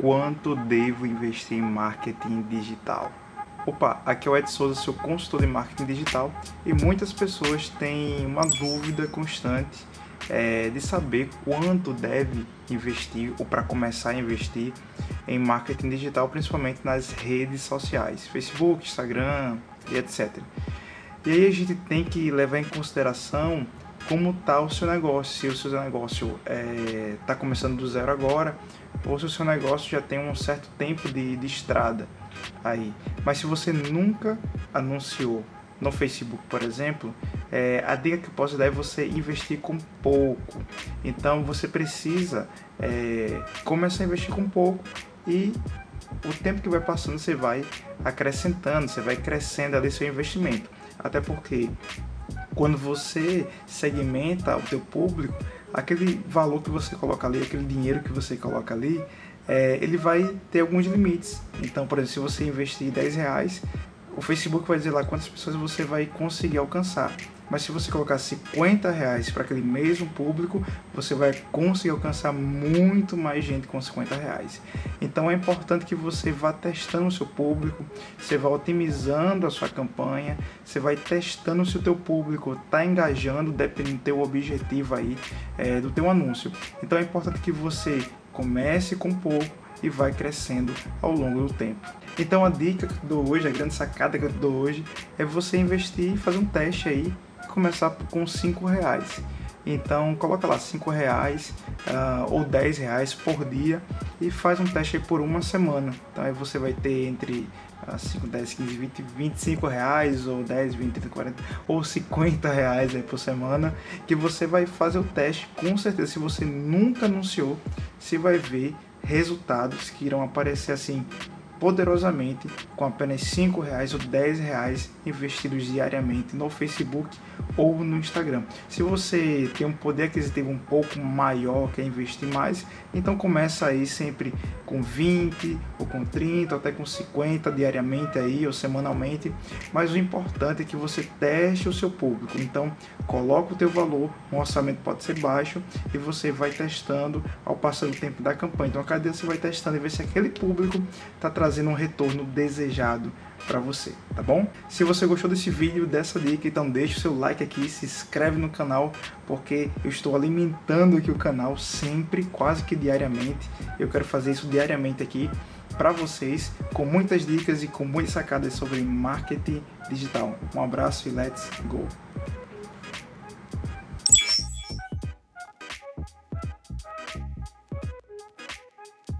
quanto devo investir em marketing digital? Opa, aqui é o Ed Souza, seu consultor de marketing digital, e muitas pessoas têm uma dúvida constante é, de saber quanto deve investir ou para começar a investir em marketing digital, principalmente nas redes sociais, Facebook, Instagram e etc. E aí a gente tem que levar em consideração como está o seu negócio, se o seu negócio está é, tá começando do zero agora, ou se o seu negócio já tem um certo tempo de, de estrada aí. Mas se você nunca anunciou no Facebook, por exemplo, é, a dica que eu posso dar é você investir com pouco. Então você precisa é, começar a investir com pouco e o tempo que vai passando você vai acrescentando, você vai crescendo ali seu investimento. Até porque quando você segmenta o teu público, aquele valor que você coloca ali, aquele dinheiro que você coloca ali, é, ele vai ter alguns limites. Então, por exemplo, se você investir 10 reais, o Facebook vai dizer lá quantas pessoas você vai conseguir alcançar. Mas se você colocar 50 reais para aquele mesmo público, você vai conseguir alcançar muito mais gente com 50 reais. Então é importante que você vá testando o seu público, você vá otimizando a sua campanha, você vai testando se o teu público está engajando, dependendo do teu objetivo aí, é, do teu anúncio. Então é importante que você comece com pouco e vai crescendo ao longo do tempo. Então a dica que eu dou hoje, a grande sacada que eu dou hoje é você investir e fazer um teste aí começar com 5 reais. Então coloca lá 5 reais uh, ou 10 reais por dia e faz um teste por uma semana. Então aí você vai ter entre uh, 5, 10, 15, 20, 25 reais ou 10, 20, 30, 40 ou 50 reais aí por semana que você vai fazer o teste. Com certeza, se você nunca anunciou, você vai ver resultados que irão aparecer assim poderosamente com apenas 5 reais ou 10 reais investidos diariamente no Facebook ou no Instagram. Se você tem um poder aquisitivo um pouco maior, quer investir mais, então começa aí sempre com 20 ou com 30 ou até com 50 diariamente aí ou semanalmente, mas o importante é que você teste o seu público. Então, coloca o teu valor, um orçamento pode ser baixo e você vai testando ao passar do tempo da campanha. Então, a cada dia você vai testando e ver se aquele público está trazendo um retorno desejado para você, tá bom? Se você gostou desse vídeo, dessa dica, então deixa o seu like aqui, se inscreve no canal, porque eu estou alimentando aqui o canal sempre, quase que diariamente. Eu quero fazer isso diariamente aqui para vocês, com muitas dicas e com muitas sacadas sobre marketing digital. Um abraço e let's go!